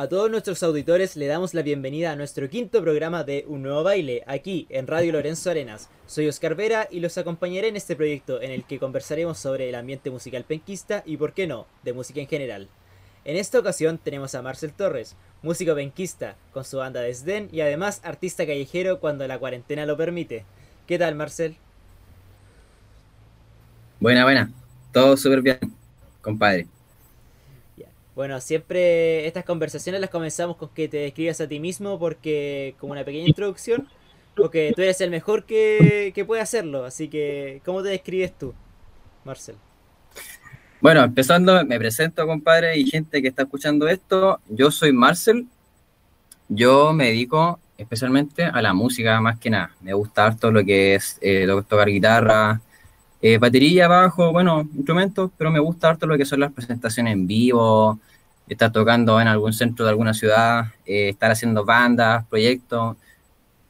A todos nuestros auditores le damos la bienvenida a nuestro quinto programa de Un Nuevo Baile, aquí en Radio Lorenzo Arenas. Soy Oscar Vera y los acompañaré en este proyecto en el que conversaremos sobre el ambiente musical penquista y, por qué no, de música en general. En esta ocasión tenemos a Marcel Torres, músico penquista, con su banda Desdén y además artista callejero cuando la cuarentena lo permite. ¿Qué tal, Marcel? Buena, buena. Todo súper bien, compadre. Bueno, siempre estas conversaciones las comenzamos con que te describas a ti mismo porque como una pequeña introducción, porque tú eres el mejor que, puede hacerlo, así que ¿cómo te describes tú, Marcel? Bueno, empezando, me presento, compadre, y gente que está escuchando esto. Yo soy Marcel. Yo me dedico especialmente a la música más que nada. Me gusta harto lo que es eh, tocar guitarra, eh, batería, bajo, bueno, instrumentos, pero me gusta harto lo que son las presentaciones en vivo, estar tocando en algún centro de alguna ciudad, eh, estar haciendo bandas, proyectos.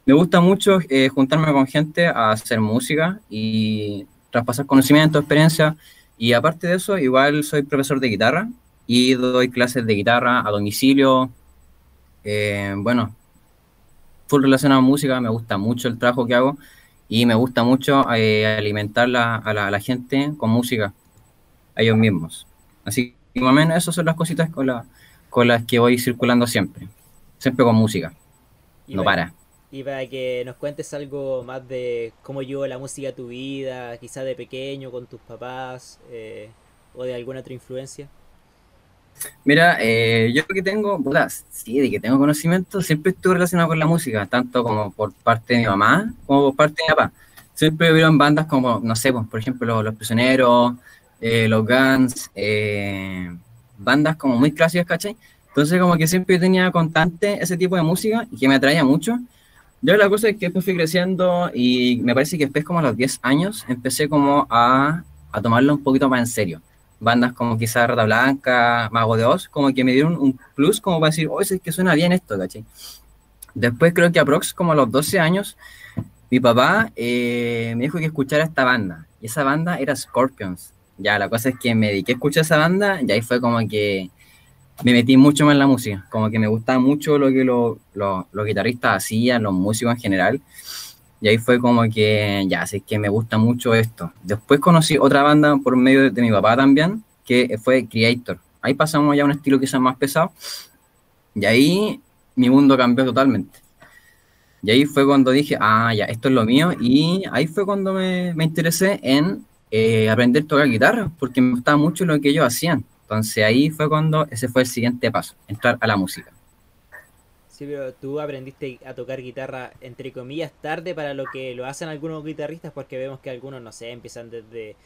Me gusta mucho eh, juntarme con gente a hacer música y traspasar conocimiento, experiencia. Y aparte de eso, igual soy profesor de guitarra y doy clases de guitarra a domicilio. Eh, bueno, full relacionado a música, me gusta mucho el trabajo que hago y me gusta mucho alimentar a, la, a la gente con música, a ellos mismos. Así que más o menos esas son las cositas con, con las que voy circulando siempre. Siempre con música. no para. Y para que nos cuentes algo más de cómo llegó la música a tu vida, quizás de pequeño, con tus papás, eh, o de alguna otra influencia. Mira, eh, yo que tengo, sí, de que tengo conocimiento, siempre estuve relacionado con la música, tanto como por parte de mi mamá como por parte de mi papá. Siempre hubieron bandas como, no sé, pues, por ejemplo, Los Prisioneros, eh, los Guns, eh, bandas como muy clásicas, ¿cachai? Entonces como que siempre tenía constante ese tipo de música y que me atraía mucho. Yo la cosa es que después fui creciendo y me parece que después como a los 10 años empecé como a, a tomarlo un poquito más en serio. Bandas como quizá Rata Blanca, Mago de Oz, como que me dieron un plus como para decir, oh, es que suena bien esto, ¿cachai? Después creo que aprox como a los 12 años, mi papá eh, me dijo que escuchara esta banda. Y esa banda era Scorpions ya la cosa es que me dediqué a escuchar esa banda y ahí fue como que me metí mucho más en la música, como que me gustaba mucho lo que los guitarristas hacían, los músicos en general. Y ahí fue como que, ya, sé que me gusta mucho esto. Después conocí otra banda por medio de, mi papá también, que fue Creator. Ahí pasamos ya a un estilo quizás más pesado. Y ahí mi mundo cambió totalmente. Y ahí fue cuando dije, ah, ya, esto es lo mío. Y ahí fue cuando me, me interesé en eh, aprender a tocar guitarra, porque me gustaba mucho lo que ellos hacían. Entonces ahí fue cuando ese fue el siguiente paso, entrar a la música. Sí, tú aprendiste a tocar guitarra, entre comillas, tarde para lo que lo hacen algunos guitarristas, porque vemos que algunos, no sé, empiezan desde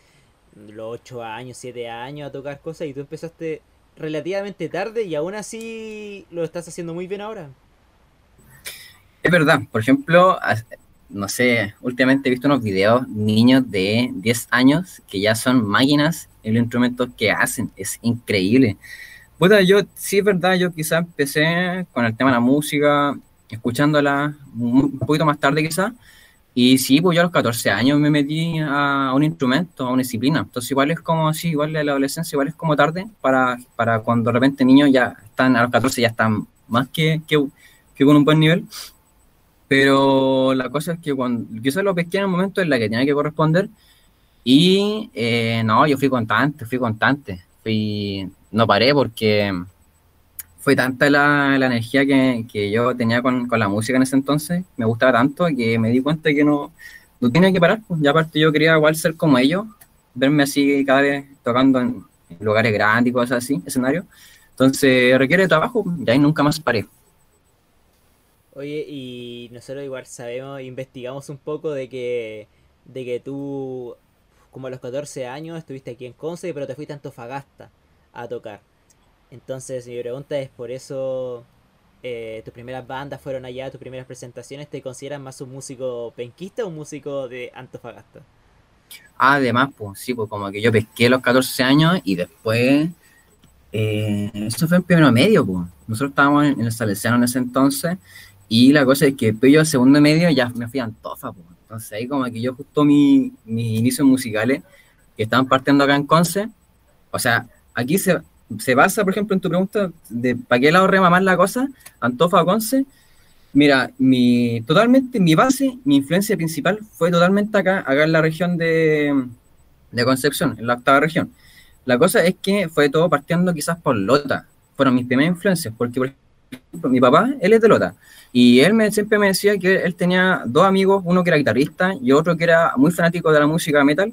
los 8 años, 7 años a tocar cosas y tú empezaste relativamente tarde y aún así lo estás haciendo muy bien ahora. Es verdad, por ejemplo, no sé, últimamente he visto unos videos, niños de 10 años que ya son máquinas en los instrumentos que hacen, es increíble. Puta, yo, sí es verdad, yo quizás empecé con el tema de la música, escuchándola un poquito más tarde quizás, y sí, pues yo a los 14 años me metí a un instrumento, a una disciplina. Entonces igual es como así, igual de la adolescencia, igual es como tarde para, para cuando de repente niños ya están, a los 14 ya están más que, que, que con un buen nivel. Pero la cosa es que cuando quizás lo pesqué en el momento en la que tenía que corresponder y eh, no, yo fui constante, fui constante, fui, no paré porque fue tanta la, la energía que, que, yo tenía con, con, la música en ese entonces, me gustaba tanto que me di cuenta que no, no tenía que parar, pues ya aparte yo quería igual ser como ellos, verme así cada vez tocando en lugares grandes y cosas así, escenario. Entonces requiere trabajo y ahí nunca más paré. Oye, y nosotros igual sabemos, investigamos un poco de que, de que tú, como a los 14 años, estuviste aquí en Conce, pero te fuiste a Antofagasta a tocar. Entonces, mi pregunta es, ¿por eso eh, tus primeras bandas fueron allá, tus primeras presentaciones, te consideran más un músico penquista o un músico de Antofagasta? Además, pues sí, pues como que yo pesqué los 14 años y después, eh, eso fue en primero medio, pues. Nosotros estábamos en el Salesiano en ese entonces y la cosa es que yo segundo medio ya me fui a Antofa, pues. entonces ahí como que yo justo mis mi inicios musicales que estaban partiendo acá en Conce, o sea, aquí se, se basa, por ejemplo, en tu pregunta de para qué lado rema más la cosa, Antofa Conce, mira, mi, totalmente mi base, mi influencia principal fue totalmente acá, acá en la región de, de Concepción, en la octava región. La cosa es que fue todo partiendo quizás por Lota, fueron mis primeras influencias, porque por ejemplo, mi papá, él es de Lota, y él me, siempre me decía que él tenía dos amigos, uno que era guitarrista y otro que era muy fanático de la música metal,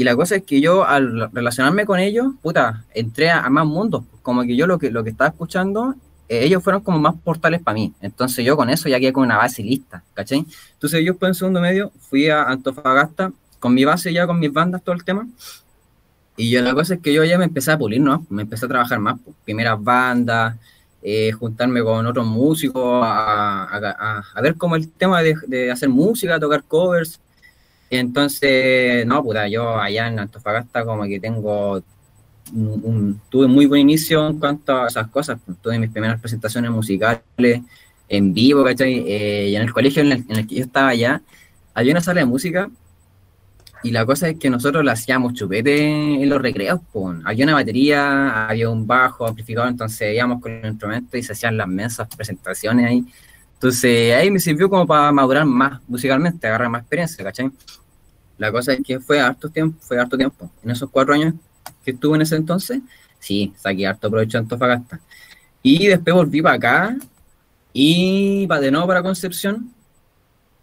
y la cosa es que yo al relacionarme con ellos, puta, entré a, más mundos, como que yo lo que, lo que estaba escuchando, eh, ellos fueron como más portales para mí, entonces yo con eso ya quedé con una base lista, ¿cachai? Entonces yo después en segundo medio fui a Antofagasta con mi base ya, con mis bandas, todo el tema, y yo la cosa es que yo ya me empecé a pulir, ¿no? Me empecé a trabajar más, pues, primeras bandas, eh, juntarme con otros músicos, a, ver cómo el tema de, hacer música, tocar covers. Entonces, no, puta, yo allá en Antofagasta como que tengo un, tuve muy buen inicio en cuanto a esas cosas. Pues, tuve mis primeras presentaciones musicales en vivo, ¿cachai? Eh, y en el colegio en el, que yo estaba allá, había una sala de música y la cosa es que nosotros lo hacíamos chupete en los recreos, pues. Había una batería, había un bajo amplificador, entonces íbamos con el instrumento y se hacían las mesas, presentaciones ahí. Entonces ahí me sirvió como para madurar más musicalmente, agarrar más experiencia, ¿cachai? La cosa es que fue harto tiempo, fue harto tiempo. En esos cuatro años que estuve en ese entonces, sí, saqué harto provecho de Antofagasta. Y después volví para acá y para de nuevo para Concepción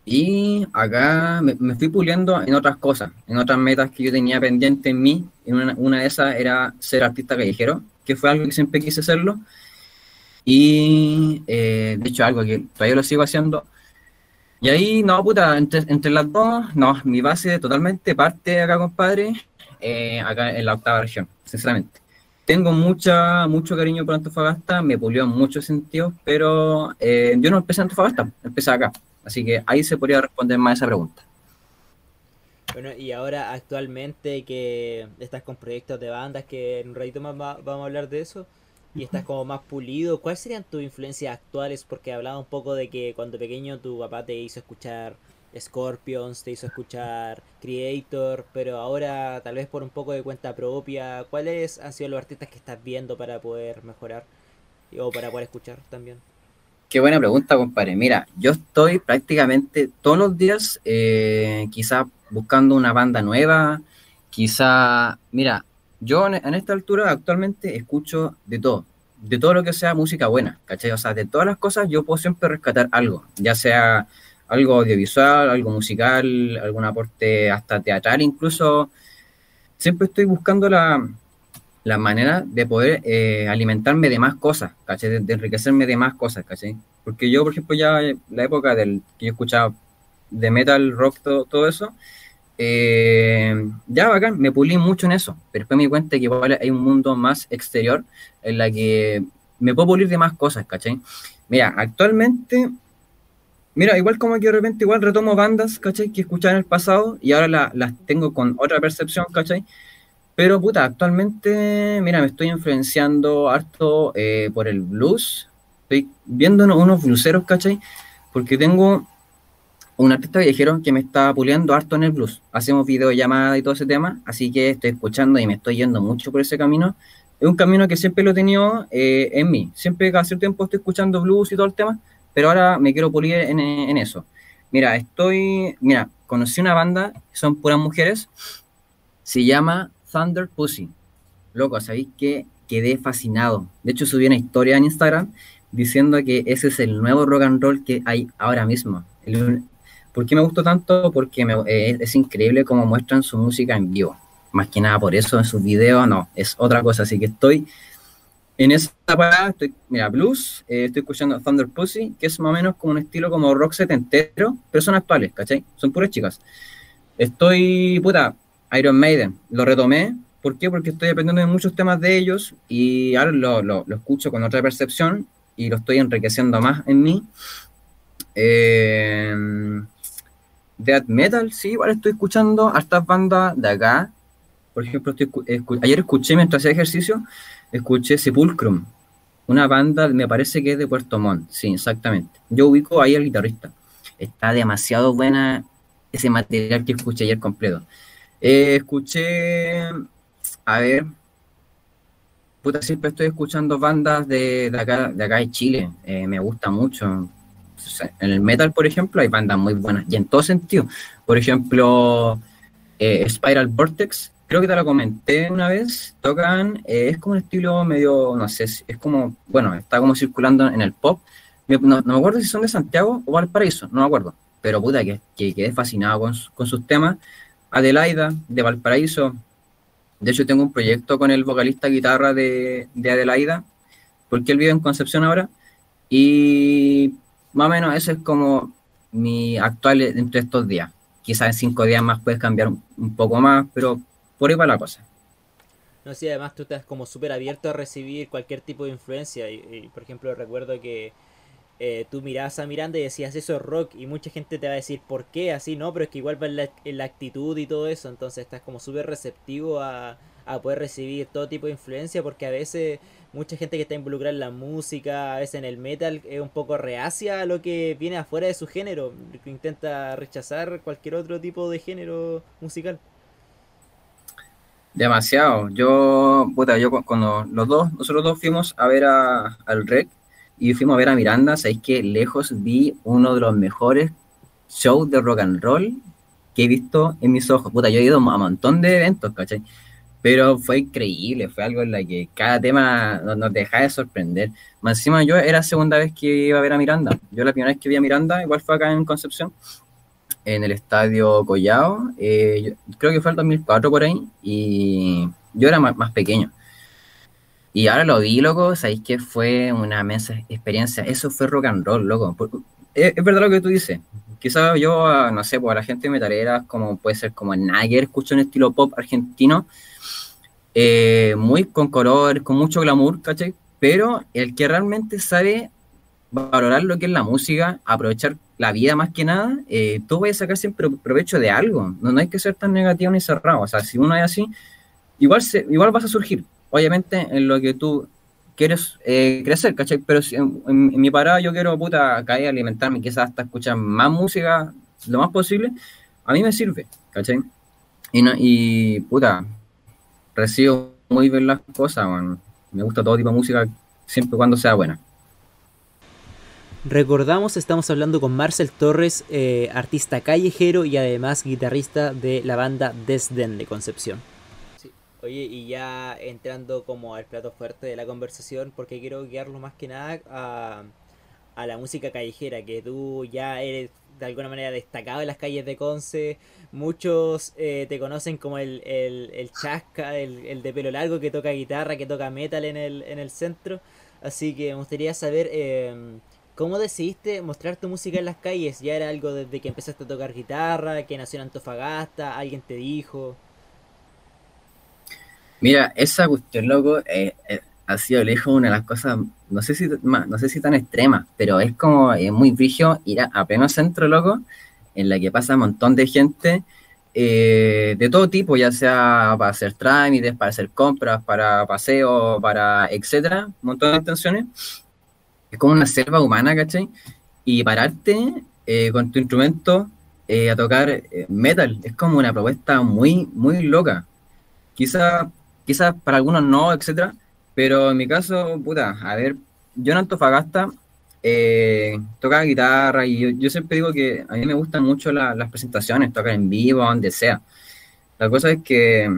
y acá me, fui puliendo en otras cosas, en otras metas que yo tenía pendiente en mí. En una, una, de esas era ser artista callejero, que fue algo que siempre quise hacerlo. Y eh, de hecho, algo que todavía lo sigo haciendo. Y ahí, no, puta, entre, entre las dos, no, mi base totalmente parte acá, compadre, eh, acá en la octava región, sinceramente. Tengo mucha, mucho cariño por Antofagasta, me pulió en muchos sentidos, pero eh, yo no empecé en Antofagasta, empecé acá. Así que ahí se podría responder más esa pregunta. Bueno, y ahora actualmente que estás con proyectos de bandas, que en un ratito más vamos a hablar de eso, y estás como más pulido, ¿cuáles serían tus influencias actuales? Porque hablaba un poco de que cuando pequeño tu papá te hizo escuchar Scorpions, te hizo escuchar Creator, pero ahora tal vez por un poco de cuenta propia, ¿cuáles han sido los artistas que estás viendo para poder mejorar o para poder escuchar también? Qué buena pregunta, compadre. Mira, yo estoy prácticamente todos los días, eh, quizá buscando una banda nueva, quizá, mira, yo en, esta altura actualmente escucho de todo, de todo lo que sea música buena, ¿cachai? O sea, de todas las cosas yo puedo siempre rescatar algo, ya sea algo audiovisual, algo musical, algún aporte hasta teatral incluso. Siempre estoy buscando la, manera de poder eh, alimentarme de más cosas, ¿cachai? De, enriquecerme de más cosas, ¿cachai? Porque yo, por ejemplo, ya la época del que yo escuchaba de metal, rock, todo, eso, eh, ya bacán, me pulí mucho en eso, pero después me di cuenta que igual hay un mundo más exterior en la que me puedo pulir de más cosas, ¿cachai? Mira, actualmente, mira, igual como que de repente igual retomo bandas, ¿cachai? Que escuchaba en el pasado y ahora las tengo con otra percepción, ¿cachai? Pero puta, actualmente, mira, me estoy influenciando harto eh, por el blues. Estoy viendo unos blueseros, ¿cachai? Porque tengo un artista viajero que me está puliendo harto en el blues. Hacemos videollamadas y todo ese tema, así que estoy escuchando y me estoy yendo mucho por ese camino. Es un camino que siempre lo he tenido eh, en mí. Siempre cada cierto tiempo estoy escuchando blues y todo el tema, pero ahora me quiero pulir en, en eso. Mira, estoy, mira, conocí una banda, son puras mujeres, se llama Thunder Pussy. Loco, ¿sabéis que quedé fascinado? De hecho, subí una historia en Instagram diciendo que ese es el nuevo rock and roll que hay ahora mismo. ¿Por qué me gustó tanto? Porque eh, es, increíble cómo muestran su música en vivo. Más que nada por eso en sus videos, no, es otra cosa. Así que estoy en esa parada, estoy, mira, blues, eh, estoy escuchando Thunder Pussy, que es más o menos como un estilo como rock setentero, pero son actuales, ¿cachai? Son puras chicas. Estoy, puta, Iron Maiden, lo retomé. ¿Por qué? Porque estoy aprendiendo de muchos temas de ellos y ahora lo, lo, escucho con otra percepción y lo estoy enriqueciendo más en mí. Eh, Death Metal, sí, igual estoy escuchando a estas bandas de acá. Por ejemplo, ayer escuché mientras hacía ejercicio, escuché Sepulcrum, una banda, me parece que es de Puerto Montt, sí, exactamente. Yo ubico ahí al guitarrista. Está demasiado buena ese material que escuché ayer completo. Eh, escuché, a ver, puta, siempre estoy escuchando bandas de, de acá, de acá de Chile. Eh, me gusta mucho. En el metal, por ejemplo, hay bandas muy buenas. Y en todo sentido. Por ejemplo, eh, Spiral Vortex, creo que te lo comenté una vez. Tocan, eh, es como un estilo medio, no sé, es como, bueno, está como circulando en el pop. No, me acuerdo si son de Santiago o Valparaíso, no me acuerdo. Pero puta, que, que quedé fascinado con, con sus temas. Adelaida, de Valparaíso, de hecho, tengo un proyecto con el vocalista guitarra de, Adelaida, porque él vive en Concepción ahora. Y más o menos eso es como mi actual entre estos días. Quizás en cinco días más puedes cambiar un poco más, pero por ahí va la cosa. No sé, además tú estás como súper abierto a recibir cualquier tipo de influencia. y, por ejemplo, recuerdo que eh, tú mirabas a Miranda y decías eso es rock y mucha gente te va a decir por qué así, no, pero es que igual va en la, actitud y todo eso, entonces estás como súper receptivo a, poder recibir todo tipo de influencia porque a veces mucha gente que está involucrada en la música, a veces en el metal, es un poco reacia a lo que viene afuera de su género, intenta rechazar cualquier otro tipo de género musical. Demasiado. Yo, puta, yo cuando los dos, nosotros dos fuimos a ver a, al Rec, y fuimos a ver a Miranda, sabéis que lejos vi uno de los mejores shows de rock and roll que he visto en mis ojos. Puta, yo he ido a un montón de eventos, ¿cachai? Pero fue increíble, fue algo en la que cada tema nos, nos dejaba de sorprender. Más encima yo era segunda vez que iba a ver a Miranda. Yo la primera vez que vi a Miranda, igual fue acá en Concepción, en el estadio Collao. Eh, creo que fue el 2004 por ahí, y yo era más, más pequeño. Y ahora lo vi, loco, sabéis que fue una mensa experiencia. Eso fue rock and roll, loco. Es, verdad lo que tú dices. Quizás yo, ah, no sé, pues a la gente metalera, como puede ser como Nagger, escucho un estilo pop argentino, eh, muy con color, con mucho glamour, ¿cachai? Pero el que realmente sabe valorar lo que es la música, aprovechar la vida más que nada, eh, tú vas a sacar siempre provecho de algo. No, no hay que ser tan negativo ni cerrado. O sea, si uno es así, igual, se, igual vas a surgir obviamente en lo que tú quieres eh, crecer, ¿cachai? Pero si en, mi parada yo quiero, puta, caer, alimentarme, quizás hasta escuchar más música lo más posible, a mí me sirve, ¿cachai? Y, no, y puta, recibo muy bien las cosas, me gusta todo tipo de música, siempre y cuando sea buena. Recordamos, estamos hablando con Marcel Torres, eh, artista callejero y además guitarrista de la banda Desden de Concepción. Oye, y ya entrando como al plato fuerte de la conversación, porque quiero guiarlo más que nada a, a la música callejera, que tú ya eres de alguna manera destacado en las calles de Conce. Muchos eh, te conocen como el, el, el chasca, el, el, de pelo largo que toca guitarra, que toca metal en el, en el centro. Así que me gustaría saber em, cómo decidiste mostrar tu música en las calles. ¿Ya era algo desde que empezaste a tocar guitarra, que nació en Antofagasta? ¿Alguien te dijo? Mira, esa cuestión, loco, eh, eh, ha sido lejos una de las cosas, no sé si no sé si tan extrema, pero es como es muy brillo ir a, pleno centro, loco, en la que pasa un montón de gente eh, de todo tipo, ya sea para hacer trámites, para hacer compras, para paseo, para etcétera, un montón de intenciones. Es como una selva humana, ¿cachai? Y pararte con tu instrumento a tocar metal es como una propuesta muy, muy loca. Quizá Quizás para algunos no, etcétera, pero en mi caso, puta, a ver, yo en Antofagasta eh, guitarra y yo, siempre digo que a mí me gustan mucho las presentaciones, tocar en vivo, donde sea. La cosa es que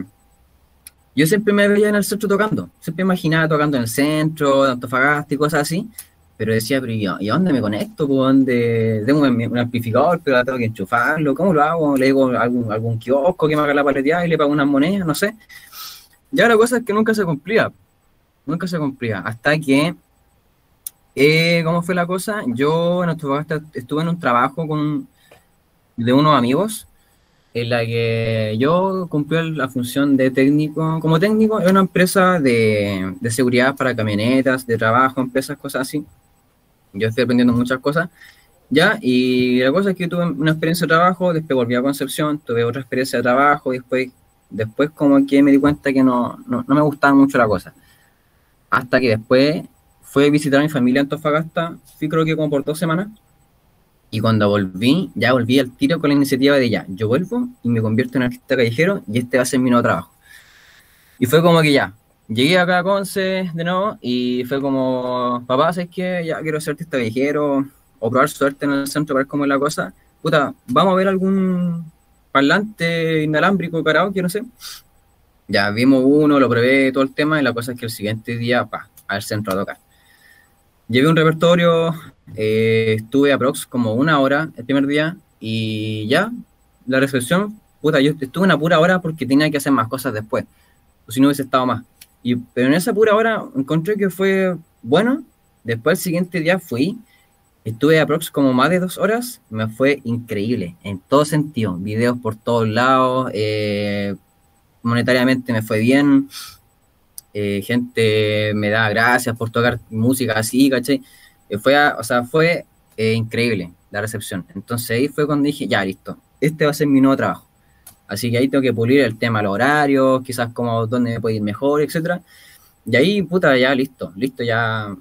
yo siempre me veía en el centro tocando, siempre imaginaba tocando en el centro, Antofagasta y cosas así, pero decía, pero ¿y a dónde me conecto? ¿Dónde? Tengo un, amplificador, pero tengo que enchufarlo, ¿cómo lo hago? ¿Le digo algún, algún kiosco que me haga la paleteada y le pago unas monedas? No sé. Ya la cosa es que nunca se cumplía. Nunca se cumplía. Hasta que, eh, ¿cómo fue la cosa? Yo estuve en un trabajo con, de unos amigos en la que yo cumplí la función de técnico, como técnico en una empresa de, de, seguridad para camionetas, de trabajo, empresas, cosas así. Yo estoy aprendiendo muchas cosas, ¿ya? Y la cosa es que tuve una experiencia de trabajo, después volví a Concepción, tuve otra experiencia de trabajo, después después como que me di cuenta que no, no, me gustaba mucho la cosa. Hasta que después fue a visitar a mi familia en Antofagasta, fui creo que como por dos semanas, y cuando volví, ya volví al tiro con la iniciativa de ya, yo vuelvo y me convierto en artista callejero y este va a ser mi nuevo trabajo. Y fue como que ya, llegué acá a Conce de nuevo y fue como, papá, ¿sabes qué? Ya quiero ser artista viejero o probar suerte en el centro para ver cómo es la cosa. Puta, vamos a ver algún parlante inalámbrico karaoke, no sé. Ya vimos uno, lo probé todo el tema y la cosa es que el siguiente día, pa, al centro a tocar. Llevé un repertorio, eh, estuve aprox como una hora el primer día y ya, la recepción, puta, yo estuve una pura hora porque tenía que hacer más cosas después, o si no hubiese estado más. Y, pero en esa pura hora encontré que fue bueno. Después el siguiente día fui, estuve aprox como más de dos horas, me fue increíble, en todo sentido, videos por todos lados, eh, monetariamente me fue bien, eh, gente me da gracias por tocar música así, ¿cachai? Eh, fue, o sea, fue increíble la recepción. Entonces ahí fue cuando dije, ya, listo, este va a ser mi nuevo trabajo. Así que ahí tengo que pulir el tema, los horarios, quizás como dónde me puede ir mejor, etcétera. Y ahí, puta, ya listo, listo, ya.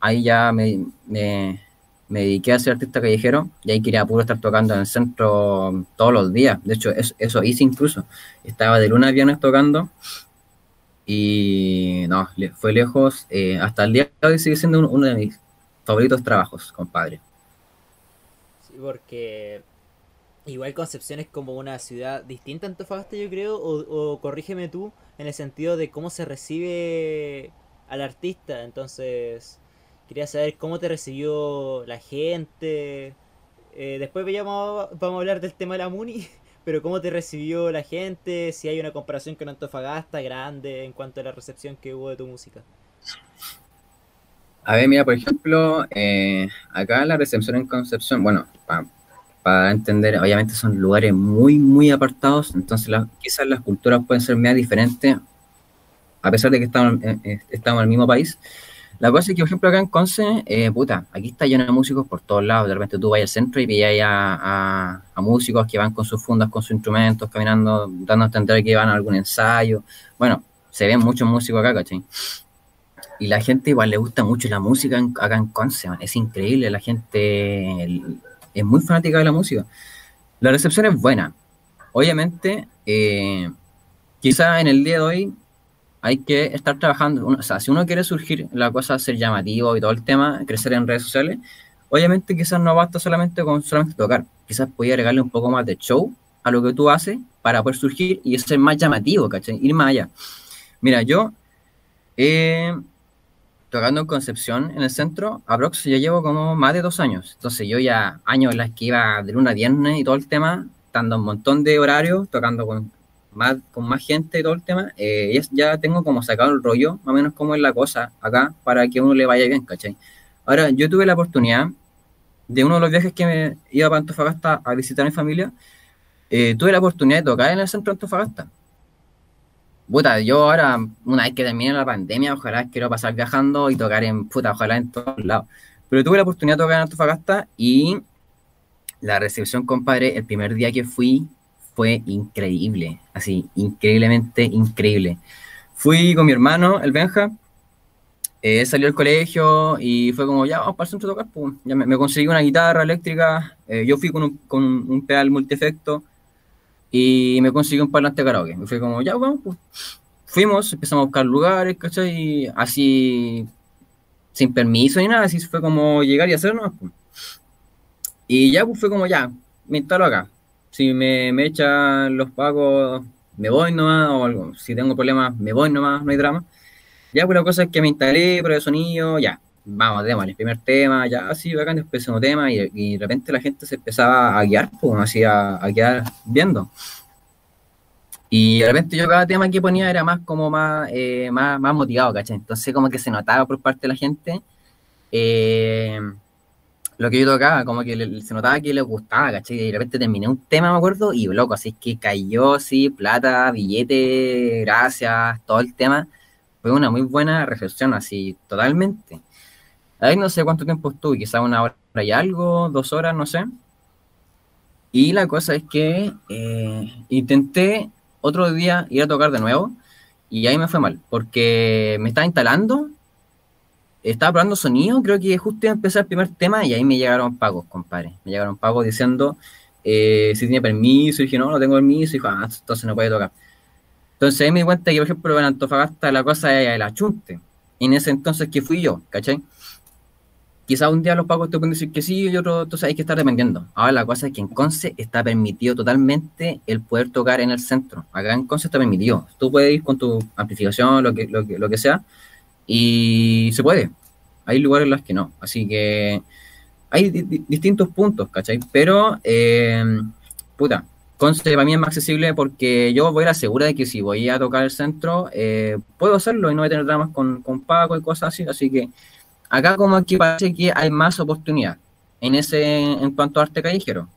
Ahí ya me, me, dediqué a ser artista callejero y ahí quería puro estar tocando en el centro todos los días. De hecho, eso, eso hice incluso. Estaba de lunes a viernes tocando y no, fue lejos. Eh, hasta el día de hoy sigue siendo uno de mis favoritos trabajos, compadre. Sí, porque Igual Concepción es como una ciudad distinta a Antofagasta, yo creo, o, corrígeme tú, en el sentido de cómo se recibe al artista. Entonces, quería saber cómo te recibió la gente. Eh, después vamos, vamos a hablar del tema de la Muni, pero cómo te recibió la gente, si hay una comparación con Antofagasta grande en cuanto a la recepción que hubo de tu música. A ver, mira, por ejemplo, eh, acá la recepción en Concepción, bueno, para entender, obviamente son lugares muy, muy apartados, entonces quizás las culturas pueden ser más diferentes, a pesar de que estamos, estamos en el mismo país. La cosa es que, por ejemplo, acá en Conce, eh, puta, aquí está lleno de músicos por todos lados. De repente tú vas al centro y veías a, a, músicos que van con sus fundas, con sus instrumentos, caminando, dando a entender que van a algún ensayo. Bueno, se ven muchos músicos acá, ¿cachai? Y la gente igual le gusta mucho la música acá en Conce, es increíble. La gente, es muy fanática de la música. La recepción es buena. Obviamente, eh, quizá en el día de hoy hay que estar trabajando. o sea, si uno quiere surgir la cosa, ser llamativo y todo el tema, crecer en redes sociales, obviamente quizás no basta solamente con solamente tocar. Quizás puede agregarle un poco más de show a lo que tú haces para poder surgir y ser más llamativo, ¿cachai? Ir más allá. Mira, yo eh, tocando en Concepción, en el centro, aprox ya llevo como más de dos años. Entonces yo ya años en las que iba de luna a viernes y todo el tema, dando un montón de horarios, tocando con más, con más gente y todo el tema, eh, ya, tengo como sacado el rollo, más o menos como es la cosa acá, para que uno le vaya bien, ¿cachai? Ahora, yo tuve la oportunidad de uno de los viajes que me iba para Antofagasta a visitar a mi familia, eh, tuve la oportunidad de tocar en el centro de Antofagasta. Puta, yo ahora, una vez que termine la pandemia, ojalá quiero pasar viajando y tocar en, puta, ojalá en todos lados. Pero tuve la oportunidad de tocar en Antofagasta y la recepción, compadre, el primer día que fui fue increíble, así, increíblemente increíble. Fui con mi hermano, el Benja, eh, salió del colegio y fue como, ya, vamos para el centro a tocar, pues. Ya me, conseguí una guitarra eléctrica, eh, yo fui con un, con un pedal multiefecto, y me consiguió un parlante de karaoke. Me fui como, ya, vamos. Fuimos, empezamos a buscar lugares, ¿cachai? Así, sin permiso ni nada, así fue como llegar y hacerlo. Pues. Y ya, pues fue como, ya, me instalo acá. Si me, me echan los pagos, me voy nomás, o algo. Si tengo problemas, me voy nomás, no hay drama. Ya, pues la cosa es que me instalé, prueba de sonido, ya, vamos, el primer tema, ya así, bacán, después segundo tema, y, de repente la gente se empezaba a guiar, pues, así a, quedar viendo. Y de repente yo cada tema que ponía era más como más, eh, más, más motivado, ¿cachai? Entonces como que se notaba por parte de la gente eh, lo que yo tocaba, como que se notaba que les gustaba, ¿cachai? Y de repente terminé un tema, me acuerdo, y loco, así que cayó, sí, plata, billete, gracias, todo el tema. Fue una muy buena reflexión, así, totalmente. Ahí no sé cuánto tiempo estuve, quizá una hora y algo, dos horas, no sé. Y la cosa es que eh, intenté otro día ir a tocar de nuevo y ahí me fue mal, porque me estaba instalando, estaba probando sonido, creo que justo iba a empezar el primer tema y ahí me llegaron pagos, compadre. Me llegaron pagos diciendo eh, si tiene permiso, y dije no, no tengo permiso, y ah, entonces no puede tocar. Entonces ahí me di cuenta que, por ejemplo, en Antofagasta la cosa era el achunte. En ese entonces que fui yo, ¿cachai? Quizás un día los pagos te pueden decir que sí y otro, entonces hay que estar dependiendo. Ahora la cosa es que en Conce está permitido totalmente el poder tocar en el centro. Acá en Conce está permitido. Tú puedes ir con tu amplificación, lo que, lo que, lo que sea, y se puede. Hay lugares en los que no. Así que hay distintos puntos, ¿cachai? Pero, eh, puta, Conce para mí es más accesible porque yo voy a la segura de que si voy a tocar el centro, eh, puedo hacerlo y no voy a tener dramas con, con Paco y cosas así. Así que acá como aquí parece que hay más oportunidad en ese en cuanto a arte callejero.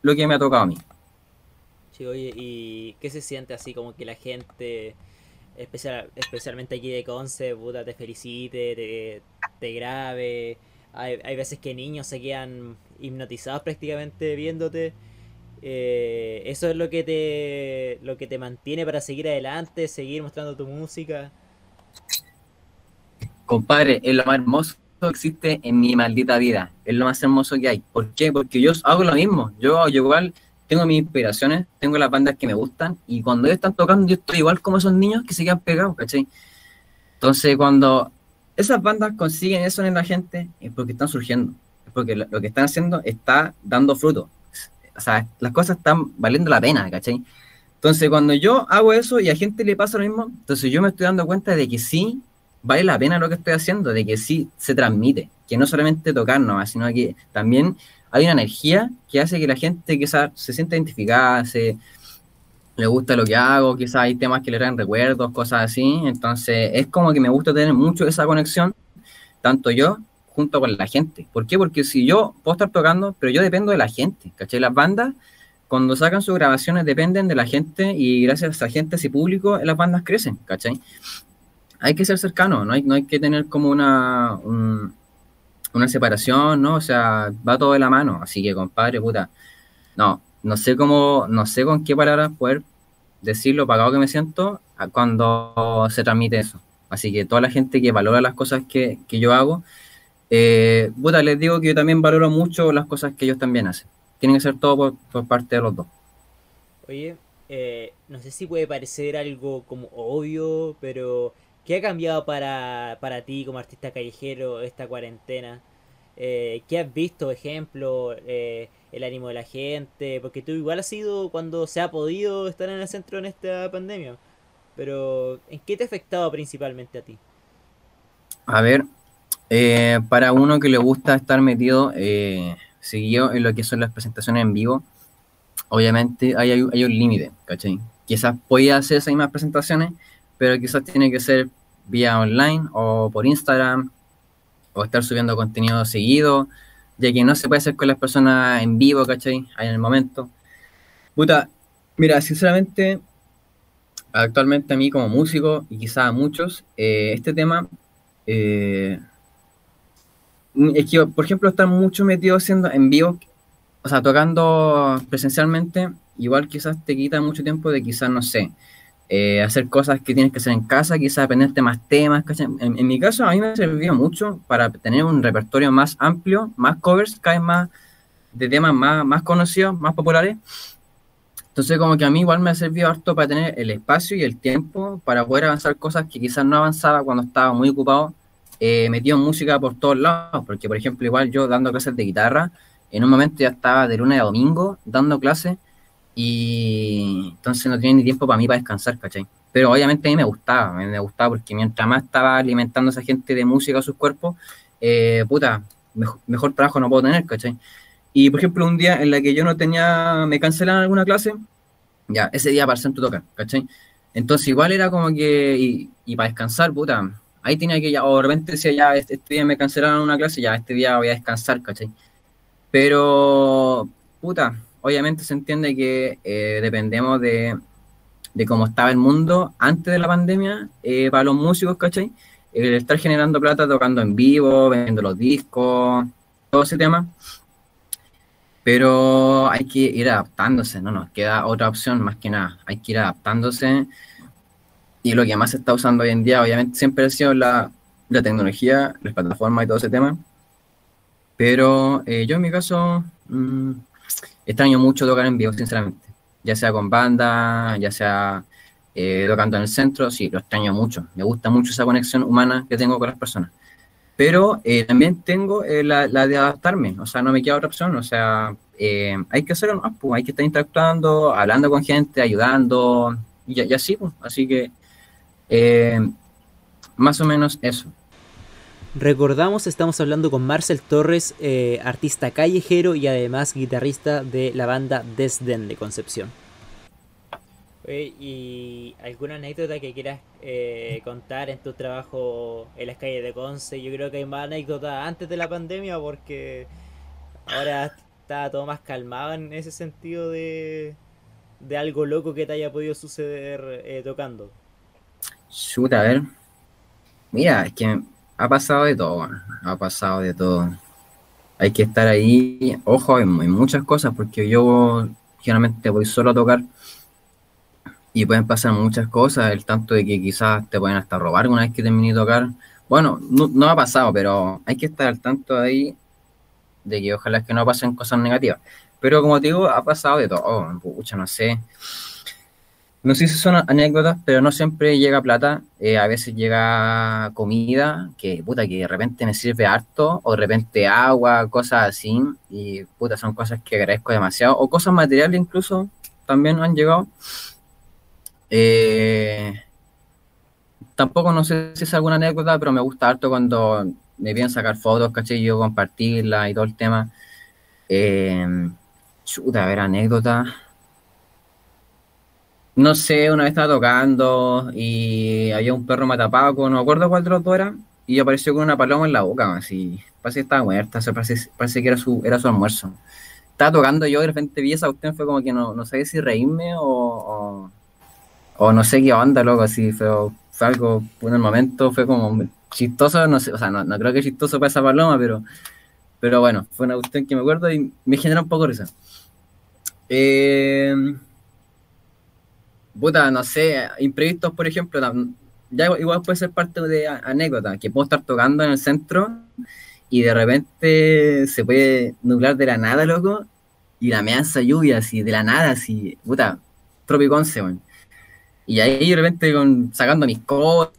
Lo que me ha tocado a mí. Sí, oye, ¿y qué se siente así como que la gente, especial, especialmente aquí de Conce, puta, te felicite, te, te grabe? Hay, hay veces que niños se quedan hipnotizados prácticamente viéndote. Eh, eso es lo que te lo que te mantiene para seguir adelante, seguir mostrando tu música. Compadre, es lo más hermoso que existe en mi maldita vida. Es lo más hermoso que hay. ¿Por qué? Porque yo hago lo mismo. Yo, igual tengo mis inspiraciones, tengo las bandas que me gustan y cuando ellos están tocando yo estoy igual como esos niños que se quedan pegados, ¿cachai? Entonces cuando esas bandas consiguen eso en la gente es porque están surgiendo, es porque lo, que están haciendo está dando fruto. O sea, las cosas están valiendo la pena, ¿cachai? Entonces cuando yo hago eso y a gente le pasa lo mismo, entonces yo me estoy dando cuenta de que sí vale la pena lo que estoy haciendo, de que sí se transmite, que no solamente tocar nomás, sino que también hay una energía que hace que la gente quizás se sienta identificada, se le gusta lo que hago, quizás hay temas que le traen recuerdos, cosas así, entonces es como que me gusta tener mucho esa conexión, tanto yo junto con la gente. ¿Por qué? Porque si yo puedo estar tocando, pero yo dependo de la gente, ¿cachai? Las bandas, cuando sacan sus grabaciones, dependen de la gente y gracias a esa gente, ese público, las bandas crecen, ¿cachai? hay que ser cercano, no hay, no hay que tener como una, una separación, ¿no? O sea, va todo de la mano, así que compadre, puta, no, no sé cómo, no sé con qué palabras poder decir lo pagado que me siento cuando se transmite eso. Así que toda la gente que valora las cosas que, yo hago, eh, puta, les digo que yo también valoro mucho las cosas que ellos también hacen. Tienen que ser todo por, por parte de los dos. Oye, eh, no sé si puede parecer algo como obvio, pero ¿Qué ha cambiado para, para ti como artista callejero esta cuarentena? Eh, ¿Qué has visto, ejemplo, eh, el ánimo de la gente? Porque tú igual has sido cuando se ha podido estar en el centro en esta pandemia. Pero, ¿en qué te ha afectado principalmente a ti? A ver, eh, para uno que le gusta estar metido, eh, seguido en lo que son las presentaciones en vivo, obviamente hay, hay, un límite, ¿cachai? Quizás podía hacer esas mismas presentaciones, pero quizás tiene que ser vía online o por Instagram o estar subiendo contenido seguido, ya que no se puede hacer con las personas en vivo, ¿cachai? Ahí en el momento. Puta, mira, sinceramente, actualmente a mí como músico y quizás a muchos, eh, este tema eh, es que, por ejemplo, estar mucho metido haciendo en vivo, o sea, tocando presencialmente, igual quizás te quita mucho tiempo de quizás, no sé, eh, hacer cosas que tienes que hacer en casa, quizás aprenderte más temas. En, mi caso, a mí me servido mucho para tener un repertorio más amplio, más covers, cada vez más de temas más, más conocidos, más populares. Entonces, como que a mí igual me ha servido harto para tener el espacio y el tiempo para poder avanzar cosas que quizás no avanzaba cuando estaba muy ocupado, eh, metido en música por todos lados. Porque, por ejemplo, igual yo dando clases de guitarra, en un momento ya estaba de lunes a domingo dando clases y entonces no tenía ni tiempo para mí para descansar, ¿cachai? Pero obviamente a mí me gustaba, me gustaba porque mientras más estaba alimentando a esa gente de música a sus cuerpos, eh, puta, mejor, trabajo no puedo tener, ¿cachai? Y por ejemplo, un día en la que yo no tenía, me cancelaron alguna clase, ya, ese día para el centro tocar, ¿cachai? Entonces igual era como que, y, y para descansar, puta, ahí tenía que ya, o de repente decía, ya, este, este, día me cancelaron una clase, ya, este día voy a descansar, ¿cachai? Pero, puta, obviamente se entiende que eh, dependemos de, cómo estaba el mundo antes de la pandemia eh, para los músicos, ¿cachai? El estar generando plata tocando en vivo, vendiendo los discos, todo ese tema. Pero hay que ir adaptándose, no nos queda otra opción más que nada. Hay que ir adaptándose. Y lo que más se está usando hoy en día, obviamente, siempre ha sido la, tecnología, las plataformas y todo ese tema. Pero eh, yo en mi caso, mm, extraño mucho tocar en vivo, sinceramente. Ya sea con banda, ya sea eh, tocando en el centro, sí, lo extraño mucho. Me gusta mucho esa conexión humana que tengo con las personas. Pero eh, también tengo eh, la, de adaptarme, o sea, no me queda otra opción, o sea, hay que hacerlo más, pues, hay que estar interactuando, hablando con gente, ayudando, y, así, pues, así que más o menos eso. Recordamos, estamos hablando con Marcel Torres, artista callejero y además guitarrista de la banda Desden de Concepción. ¿Y alguna anécdota que quieras eh, contar en tu trabajo en las calles de Conce? Yo creo que hay más anécdotas antes de la pandemia porque ahora está todo más calmado en ese sentido de, algo loco que te haya podido suceder eh, tocando. Chuta, a ver. Mira, es que ha pasado de todo, ha pasado de todo. Hay que estar ahí, ojo, en muchas cosas, porque yo generalmente voy solo a tocar y pueden pasar muchas cosas, el tanto de que quizás te pueden hasta robar una vez que termine de tocar. Bueno, no, ha pasado, pero hay que estar al tanto ahí de que ojalá que no pasen cosas negativas. Pero como te digo, ha pasado de todo. pucha, no sé. No sé si son anécdotas, pero no siempre llega plata. Eh, a veces llega comida que, puta, que de repente me sirve harto, o de repente agua, cosas así. Y, puta, son cosas que agradezco demasiado. O cosas materiales incluso también han llegado. Eh, tampoco no sé si es alguna anécdota, pero me gusta harto cuando me vienen sacar fotos, caché, yo compartirla y todo el tema. Eh, chuta, a ver, anécdota. No sé, una vez estaba tocando y había un perro matapaco, no me acuerdo cuál de los dos era, y apareció con una paloma en la boca, así. Parece que estaba muerta, parece, parece que era su, era su almuerzo. Estaba tocando yo de repente vi esa usted fue como que no, no sabía si reírme o o no sé qué onda, loco, así fue, fue algo, en el momento fue como chistoso, no sé, o sea, no, no creo que chistoso para esa paloma, pero, pero bueno, fue una cuestión que me acuerdo y me genera un poco risa. Eh, puta, no sé, imprevistos, por ejemplo, ya igual puede ser parte de anécdota, que puedo estar tocando en el centro y de repente se puede nublar de la nada, loco, y la meanza lluvia, así, de la nada, así, puta, tropiconce, weón. Y ahí de repente con, sacando mis cosas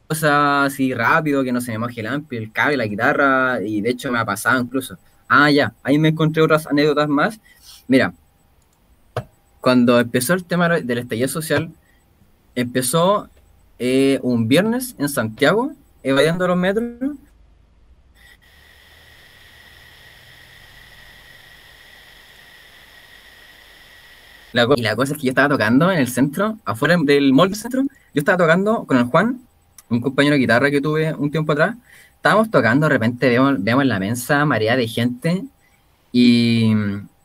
así rápido, que no se me moje el ampli, el cable, la guitarra, y de hecho me ha pasado incluso. Ah, ya, ahí me encontré otras anécdotas más. Mira, cuando empezó el tema del estallido social, empezó eh, un viernes en Santiago, evadiendo los metros, y la cosa es que yo estaba tocando en el centro, afuera del mall del centro, yo estaba tocando con el Juan, un compañero de guitarra que tuve un tiempo atrás. Estábamos tocando, de repente vemos, en la mesa marea de gente y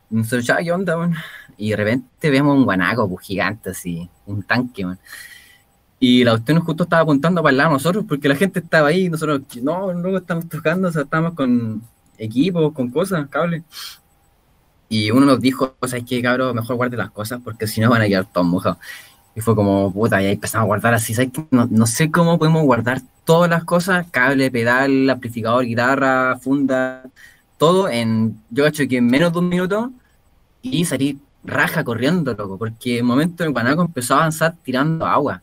nosotros, ¿qué onda? Y de repente vemos un guanaco pues, gigante, así, un tanque. Man. Y la usted justo estaba apuntando para el lado nosotros, porque la gente estaba ahí, nosotros, no, no estamos tocando, o sea, estamos con equipos, con cosas, cables. Y uno nos dijo, o sea, es que cabrón, mejor guarde las cosas porque si no van a quedar todos mojados. Y fue como, puta, y ahí empezamos a guardar así, ¿sabes? No, no, sé cómo podemos guardar todas las cosas, cable, pedal, amplificador, guitarra, funda, todo en, yo hecho que en menos de un minuto y salí raja corriendo, loco, porque en el momento en el empezó a avanzar tirando agua.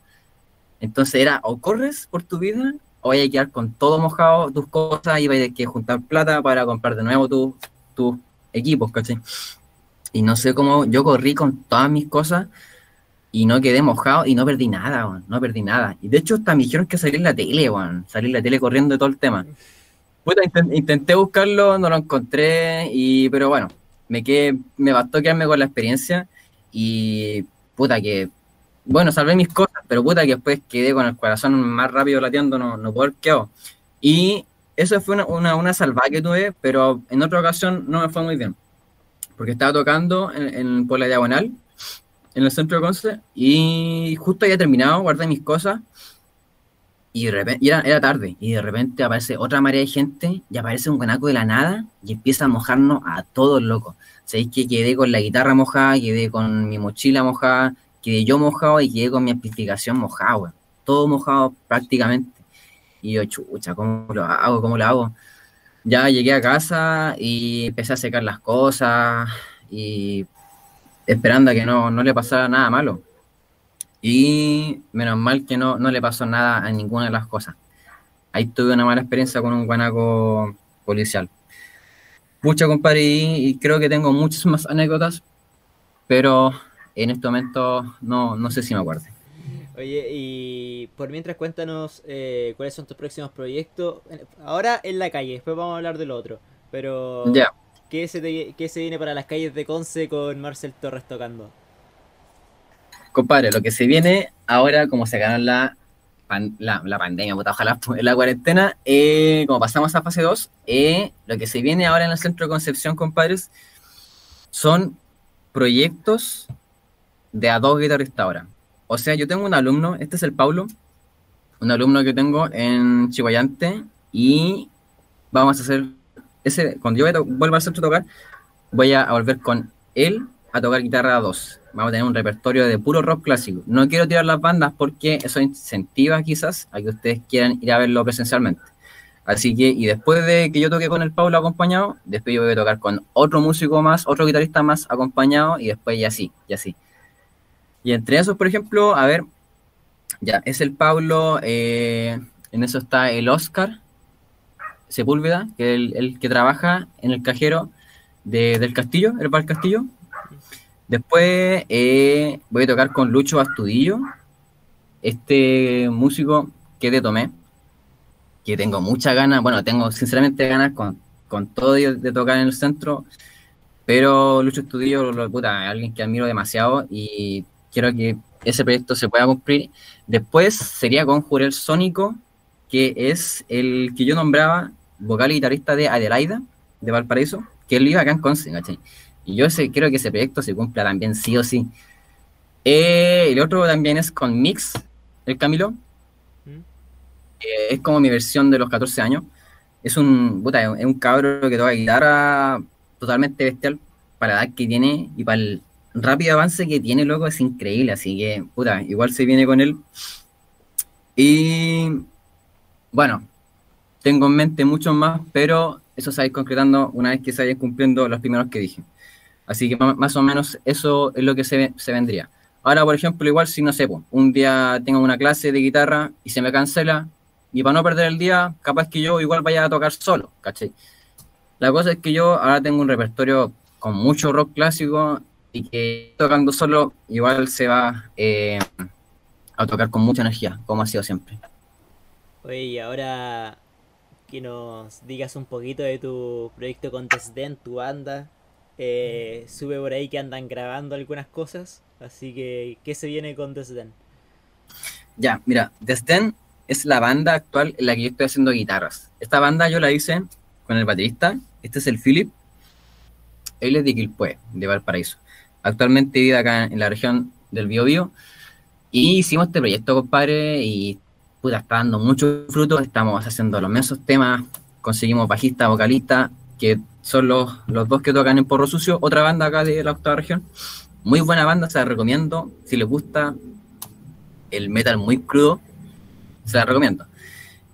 Entonces era, o corres por tu vida, o vayas a quedar con todo mojado tus cosas y vayas a que juntar plata para comprar de nuevo tus tu equipos, ¿cachai? Y no sé cómo, yo corrí con todas mis cosas y no quedé mojado y no perdí nada, no perdí nada. Y de hecho hasta me dijeron que salí en la tele, weón, salí en la tele corriendo de todo el tema. Puta, intenté buscarlo, no lo encontré, y, pero bueno, me quedé, me bastó quedarme con la experiencia y puta que, bueno, salvé mis cosas, pero puta que después quedé con el corazón más rápido lateando, no, no puedo haber Y eso fue una, una, una salvada que tuve, pero en otra ocasión no me fue muy bien. Porque estaba tocando en, por la diagonal, en el centro de Conce, y justo había terminado, guardé mis cosas, y, de repente, era, era, tarde, y de repente aparece otra marea de gente, y aparece un guanaco de la nada, y empieza a mojarnos a todos locos. Sabéis que quedé con la guitarra mojada, quedé con mi mochila mojada, quedé yo mojado y quedé con mi amplificación mojada, Todo mojado prácticamente. Y yo, chucha, ¿cómo lo hago? ¿Cómo lo hago? Ya llegué a casa y empecé a secar las cosas y esperando a que no, no le pasara nada malo. Y menos mal que no, no le pasó nada a ninguna de las cosas. Ahí tuve una mala experiencia con un guanaco policial. Pucha, compadre, y, creo que tengo muchas más anécdotas, pero en este momento no, no sé si me acuerdo. Oye, y por mientras cuéntanos eh, cuáles son tus próximos proyectos. Ahora en la calle, después vamos a hablar del otro. Pero, ya. ¿qué, se ¿qué se viene para las calles de Conce con Marcel Torres tocando? Compadre, lo que se viene ahora, como se ganó la, la, pandemia, puta, ojalá la cuarentena, eh, como pasamos a fase 2, eh, lo que se viene ahora en el centro de Concepción, compadres, son proyectos de a dos guitarristas ahora. O sea, yo tengo un alumno, este es el Paulo, un alumno que tengo en Chihuayante y vamos a hacer ese, cuando yo vuelva al centro a tocar, voy a, volver con él a tocar guitarra a dos. Vamos a tener un repertorio de puro rock clásico. No quiero tirar las bandas porque eso incentiva quizás a que ustedes quieran ir a verlo presencialmente. Así que, y después de que yo toque con el Paulo acompañado, después yo voy a tocar con otro músico más, otro guitarrista más acompañado, y después ya así, y así. Y entre esos, por ejemplo, a ver, ya, es el Pablo, eh, en eso está el Oscar Sepúlveda, que es el, que trabaja en el cajero del castillo, el bar castillo. Después eh, voy a tocar con Lucho Astudillo, este músico que te tomé, que tengo muchas ganas, bueno, tengo sinceramente ganas con, con todo de tocar en el centro, pero Lucho Astudillo, lo, puta, alguien que admiro demasiado y quiero que ese proyecto se pueda cumplir. Después sería con Jurel Sónico, que es el que yo nombraba vocal y guitarrista de Adelaida, de Valparaíso, que él vive acá en Conce, Y yo ese, quiero que ese proyecto se cumpla también sí o sí. Eh, el otro también es con Mix, el Camilo. Mm. es como mi versión de los 14 años. Es un, puta, es un cabro que toca guitarra totalmente bestial para la edad que tiene y para el, rápido avance que tiene, loco, es increíble. Así que, puta, igual se viene con él. Y bueno, tengo en mente muchos más, pero eso se va a ir concretando una vez que se vayan cumpliendo los primeros que dije. Así que más o menos eso es lo que se, se vendría. Ahora, por ejemplo, igual si no sé, un día tengo una clase de guitarra y se me cancela, y para no perder el día, capaz que yo igual vaya a tocar solo, ¿cachai? La cosa es que yo ahora tengo un repertorio con mucho rock clásico y que tocando solo igual se va eh, a tocar con mucha energía, como ha sido siempre. Oye, y ahora que nos digas un poquito de tu proyecto con Desden, tu banda. Eh, sube por ahí que andan grabando algunas cosas, así que ¿qué se viene con Desden? Ya, mira, Desden es la banda actual en la que yo estoy haciendo guitarras. Esta banda yo la hice con el baterista, este es el Philip, él es de Quilpue, de Valparaíso. Actualmente vive acá en la región del Biobío. Y hicimos este proyecto, compadre, y puta, está dando mucho fruto. Estamos haciendo los mensos temas. Conseguimos bajista, vocalista, que son los, los dos que tocan en Porro Sucio, otra banda acá de la octava región. Muy buena banda, se la recomiendo. Si les gusta el metal muy crudo, se la recomiendo.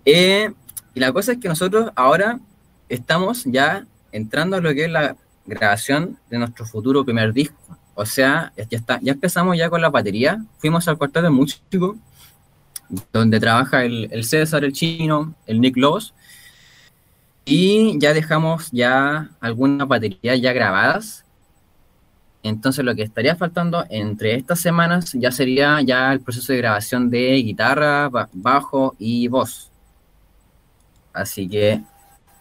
Eh, y la cosa es que nosotros ahora estamos ya entrando a lo que es la grabación de nuestro futuro primer disco. O sea, ya está, ya empezamos ya con la batería. Fuimos al cuartel de músico, donde trabaja el, César, el chino, el Nick Loss. Y ya dejamos ya algunas baterías ya grabadas. Entonces lo que estaría faltando entre estas semanas ya sería ya el proceso de grabación de guitarra, bajo y voz. Así que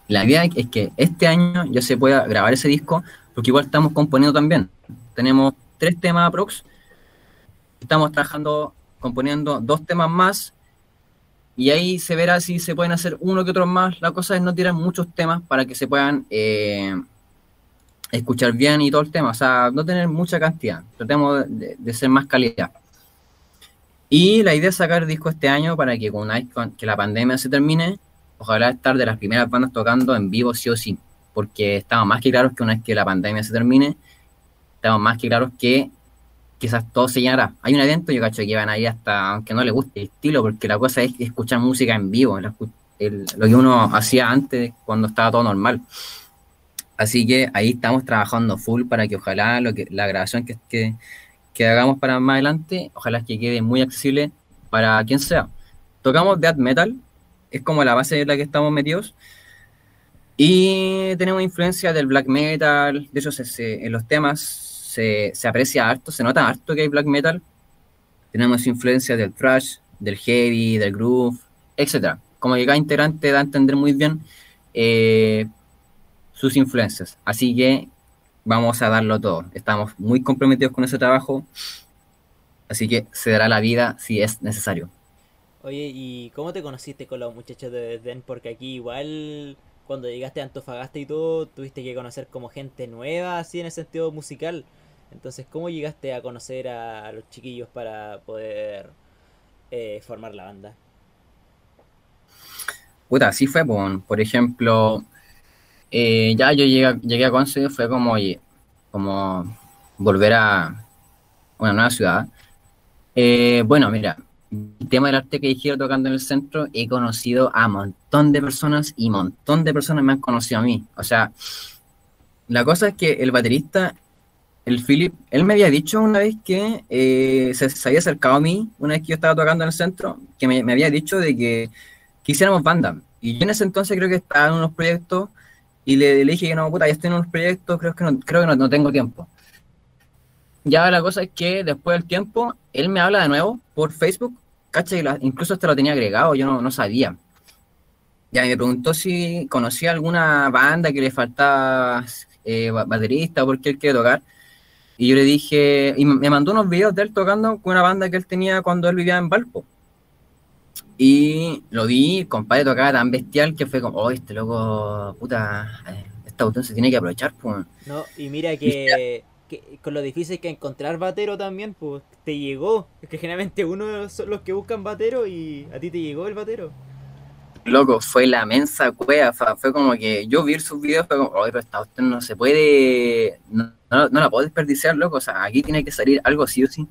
la idea es que este año ya se pueda grabar ese disco, porque igual estamos componiendo también. Tenemos tres temas aprox. Estamos trabajando, componiendo dos temas más. Y ahí se verá si se pueden hacer uno que otro más. La cosa es no tirar muchos temas para que se puedan eh, escuchar bien y todo el tema. O sea, no tener mucha cantidad. Tratemos de, ser más calidad. Y la idea es sacar disco este año para que con que la pandemia se termine, ojalá estar de las primeras bandas tocando en vivo sí o sí. Porque estamos más que claros que una vez que la pandemia se termine, estamos más que claros que quizás todo se llenará. Hay un evento, yo cacho que van ahí hasta, aunque no le guste el estilo, porque la cosa es escuchar música en vivo, lo que uno hacía antes cuando estaba todo normal. Así que ahí estamos trabajando full para que ojalá lo que, la grabación que, que, que hagamos para más adelante, ojalá que quede muy accesible para quien sea. Tocamos death metal, es como la base en la que estamos metidos. Y tenemos influencia del black metal, de hecho en los temas se, aprecia harto, se nota harto que hay black metal. Tenemos influencia del thrash, del heavy, del groove, etc. Como que cada integrante da a entender muy bien eh, sus influencias. Así que vamos a darlo todo. Estamos muy comprometidos con ese trabajo, así que se dará la vida si es necesario. Oye, ¿y cómo te conociste con los muchachos de Desdén? Porque aquí igual cuando llegaste a Antofagasta y todo, tuviste que conocer como gente nueva, así en el sentido musical. Entonces, ¿cómo llegaste a conocer a, los chiquillos para poder eh, formar la banda? Puta, así fue, por, por ejemplo, eh, ya yo llegué, llegué a Conce, fue como, como volver a una nueva ciudad. Eh, bueno, mira, el tema del arte que quiero tocando en el centro, he conocido a montón de personas y montón de personas me han conocido a mí. O sea, la cosa es que el baterista, el Philip, él me había dicho una vez que eh, se, había acercado a mí, una vez que yo estaba tocando en el centro, que me, había dicho de que quisiéramos banda. Y yo en ese entonces creo que estaba en unos proyectos y le, dije que no, puta, ya estoy en unos proyectos, creo que no, creo que no, tengo tiempo. Ya la cosa es que después del tiempo, él me habla de nuevo por Facebook, caché, incluso hasta lo tenía agregado, yo no, no sabía. Ya me preguntó si conocía alguna banda que le faltaba eh, baterista porque él quiere tocar. Y yo le dije, y me mandó unos videos de él tocando con una banda que él tenía cuando él vivía en Valpo. Y lo vi, compadre tocaba tan bestial que fue como, oh, este loco, puta, eh, esta botón se tiene que aprovechar, pues. No, y mira que, con lo difícil que encontrar batero también, pues, te llegó. Es que generalmente uno son los que buscan batero y a ti te llegó el batero. Loco, fue la mensa cueva, fue como que yo vi sus videos, fue como, oh, pero esta usted no se puede, no, no, no la puedo desperdiciar, loco, o sea, aquí tiene que salir algo sí o sí.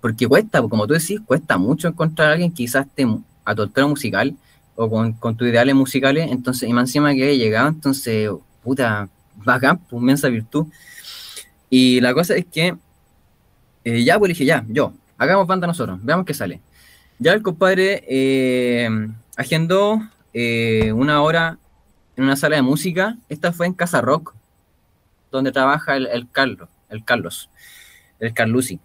Porque cuesta, como tú decís, cuesta mucho encontrar a alguien quizás esté a tu altura musical o con, con tus ideales musicales, entonces, y más encima que haya llegado, entonces, puta, bacán, pues inmensa virtud. Y la cosa es que, eh, ya, pues dije, ya, yo, hagamos banda nosotros, veamos qué sale. Ya el compadre eh, agendó eh, una hora en una sala de música, esta fue en Casa Rock, donde trabaja el, Carlos, el Carlos, el Carlusi.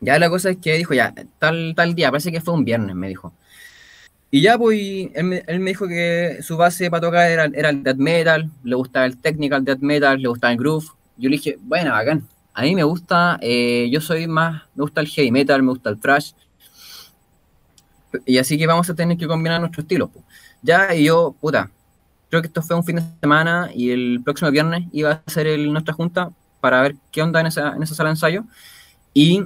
Ya la cosa es que dijo, ya, tal, tal día, parece que fue un viernes, me dijo. Y ya, pues, él me, él me dijo que su base para tocar era, era, el death metal, le gustaba el technical death metal, le gustaba el groove. Yo le dije, bueno, bacán. A mí me gusta, eh, yo soy más, me gusta el heavy metal, me gusta el thrash. Y así que vamos a tener que combinar nuestros estilos. Pues. Ya, y yo, puta, creo que esto fue un fin de semana y el próximo viernes iba a ser el, nuestra junta para ver qué onda en esa, en esa sala de ensayo. Y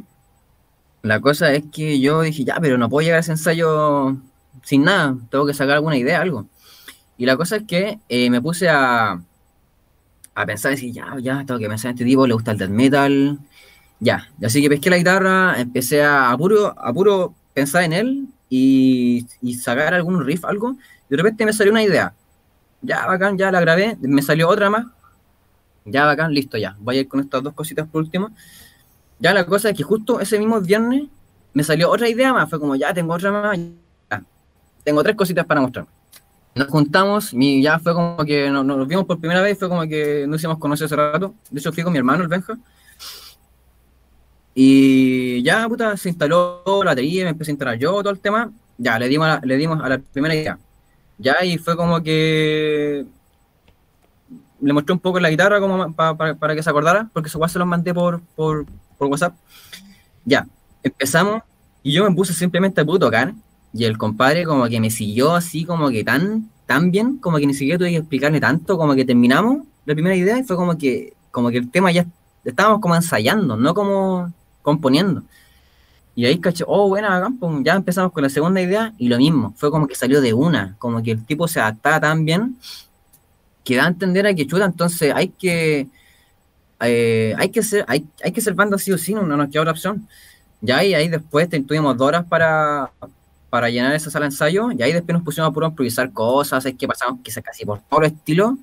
la cosa es que yo dije, ya, pero no puedo llegar a ese ensayo sin nada, tengo que sacar alguna idea, algo. Y la cosa es que eh, me puse a, a pensar, decir, ya, ya, tengo que pensar en este tipo, le gusta el death metal, ya. Así que pesqué la guitarra, empecé a, a puro, a puro pensar en él y, y, sacar algún riff, algo. De repente me salió una idea. Ya, bacán, ya la grabé, me salió otra más. Ya, bacán, listo, ya. Voy a ir con estas dos cositas por último. Ya la cosa es que justo ese mismo viernes me salió otra idea más. Fue como, ya tengo otra más. Tengo tres cositas para mostrar. Nos juntamos y ya fue como que nos, vimos por primera vez. Fue como que nos hicimos conocer hace rato. De hecho, fui con mi hermano, el Benja. Y ya, puta, se instaló la batería, me empecé a instalar yo, todo el tema. Ya, le dimos a la, le dimos a la primera idea. Ya, y fue como que le mostré un poco la guitarra como para que se acordara, porque igual se los mandé por, por, por WhatsApp. Ya, empezamos y yo me puse simplemente a tocar y el compadre como que me siguió así como que tan, tan bien, como que ni siquiera tuve que explicarle tanto, como que terminamos la primera idea y fue como que, como que el tema ya estábamos como ensayando, no como componiendo. Y ahí caché, oh, buena, ya empezamos con la segunda idea y lo mismo, fue como que salió de una, como que el tipo se adaptaba tan bien que da a entender a que chuta, entonces hay que eh, hay que ser, hay, hay que ser banda sí o sí, no, nos queda otra opción. Ya y ahí después tuvimos dos horas para, para llenar esa sala de ensayo, y ahí después nos pusimos a puro improvisar cosas, es que pasamos quizás casi por todo el estilo,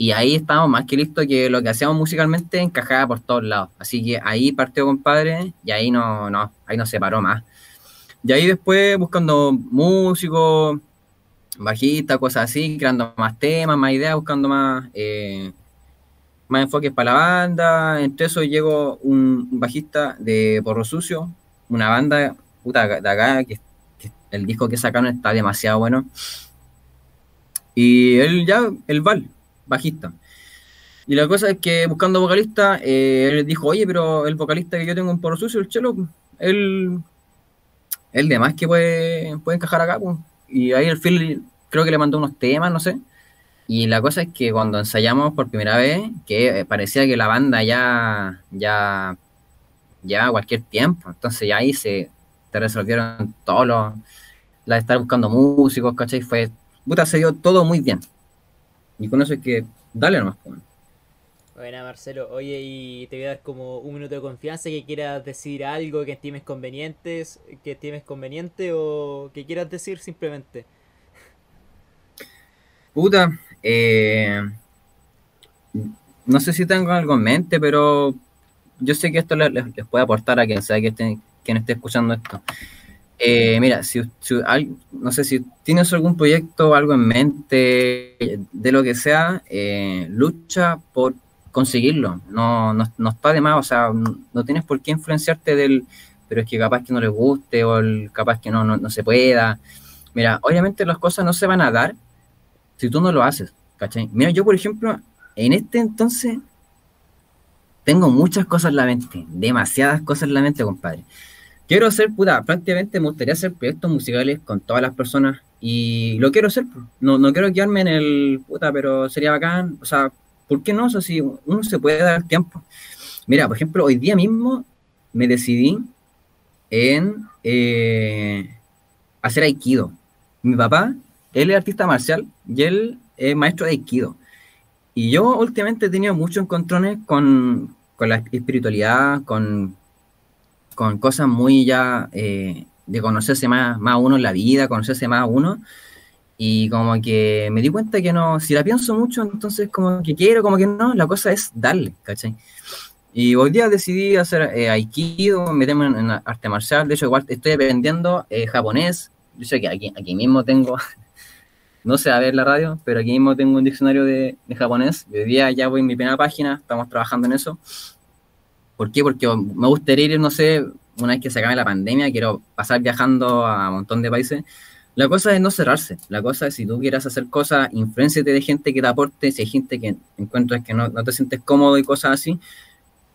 y ahí estábamos más que listos que lo que hacíamos musicalmente encajaba por todos lados. Así que ahí partió compadre y ahí no, no, ahí no se paró más. Y ahí después buscando músicos, bajistas, cosas así, creando más temas, más ideas, buscando más, eh, más enfoques para la banda. Entre eso llegó un bajista de Porro Sucio, una banda puta, de acá, que, el disco que sacaron está demasiado bueno. Y él ya, el Val, bajista. Y la cosa es que buscando vocalista, eh, él dijo, oye, pero el vocalista que yo tengo en Porro Sucio, el Chelo, él el demás que puede, puede encajar acá, pues. Y ahí el Phil creo que le mandó unos temas, no sé. Y la cosa es que cuando ensayamos por primera vez, que parecía que la banda ya, ya lleva cualquier tiempo. Entonces ya ahí se te resolvieron todos los, la de estar buscando músicos, ¿cachai? Fue, puta, se dio todo muy bien. Y con eso es que, dale nomás. Pues. Bueno, Marcelo, oye, y te voy a dar como un minuto de confianza que quieras decir algo que estimes convenientes, que estimes conveniente o que quieras decir simplemente. Puta, eh, no sé si tengo algo en mente, pero yo sé que esto les, puede aportar a quien sea que esté, quien esté escuchando esto. Eh, mira, si, no sé si tienes algún proyecto algo en mente, de lo que sea, eh, lucha por conseguirlo. No, no, no, está de más, o sea, no tienes por qué influenciarte del, pero es que capaz que no le guste o el, capaz que no, no, se pueda. Mira, obviamente las cosas no se van a dar si tú no lo haces, ¿cachai? Mira, yo por ejemplo, en este entonces tengo muchas cosas en la mente, demasiadas cosas en la mente, compadre. Quiero hacer, puta, prácticamente me gustaría hacer proyectos musicales con todas las personas y lo quiero hacer, no, no quiero quedarme en el, puta, pero sería bacán, o sea, ¿Por qué no? O sea, si uno se puede dar tiempo. Mira, por ejemplo, hoy día mismo me decidí en eh, hacer aikido. Mi papá, él es artista marcial y él es maestro de aikido. Y yo últimamente he tenido muchos encontrones con, con la espiritualidad, con, con cosas muy ya eh, de conocerse más, más uno en la vida, conocerse más uno. Y como que me di cuenta que no, si la pienso mucho, entonces como que quiero, como que no, la cosa es darle, ¿cachai? Y hoy día decidí hacer eh, aikido, meterme en, arte marcial, de hecho igual estoy aprendiendo eh, japonés, sé que aquí, aquí mismo tengo, no sé a ver la radio, pero aquí mismo tengo un diccionario de, de japonés, hoy día ya voy en mi primera página, estamos trabajando en eso. ¿Por qué? Porque me gustaría ir, no sé, una vez que se acabe la pandemia, quiero pasar viajando a un montón de países la cosa es no cerrarse. La cosa es si tú quieras hacer cosas, influenciate de gente que te aporte. Si hay gente que encuentras que no, te sientes cómodo y cosas así,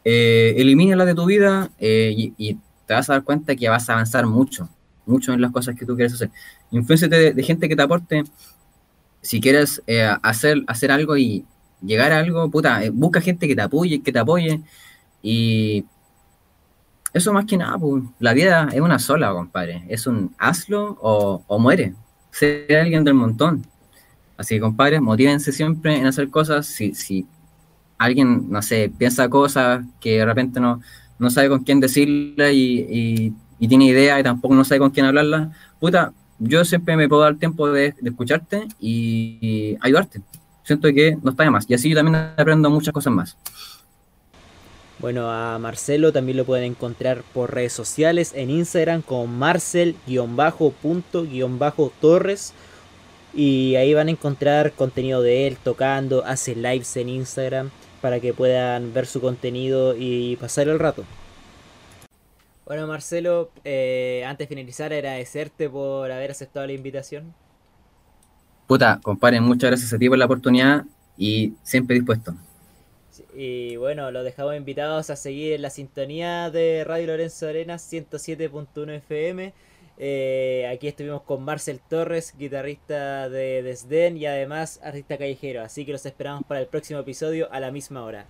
eh, elimínala de tu vida eh, y, te vas a dar cuenta que vas a avanzar mucho, mucho en las cosas que tú quieres hacer. Influenciate de, gente que te aporte. Si quieres eh, hacer, hacer algo y llegar a algo, puta, eh, busca gente que te apoye, que te apoye y eso más que nada, pues, la vida es una sola, compadre. Es un hazlo o, muere. Ser alguien del montón. Así que, compadre, motívense siempre en hacer cosas. Si, si alguien, no sé, piensa cosas que de repente no, no sabe con quién decirla y, tiene idea y tampoco no sabe con quién hablarla, puta, yo siempre me puedo dar tiempo de, escucharte y, ayudarte. Siento que no está de más. Y así yo también aprendo muchas cosas más. Bueno, a Marcelo también lo pueden encontrar por redes sociales en Instagram con marcel-punto-torres. Y ahí van a encontrar contenido de él tocando, hace lives en Instagram para que puedan ver su contenido y pasar el rato. Bueno, Marcelo, eh, antes de finalizar, agradecerte por haber aceptado la invitación. Puta, compadre, muchas gracias a ti por la oportunidad y siempre dispuesto. Y bueno, los dejamos invitados a seguir en la sintonía de Radio Lorenzo Arenas 107.1 FM. Eh, aquí estuvimos con Marcel Torres, guitarrista de Desdén y además artista callejero. Así que los esperamos para el próximo episodio a la misma hora.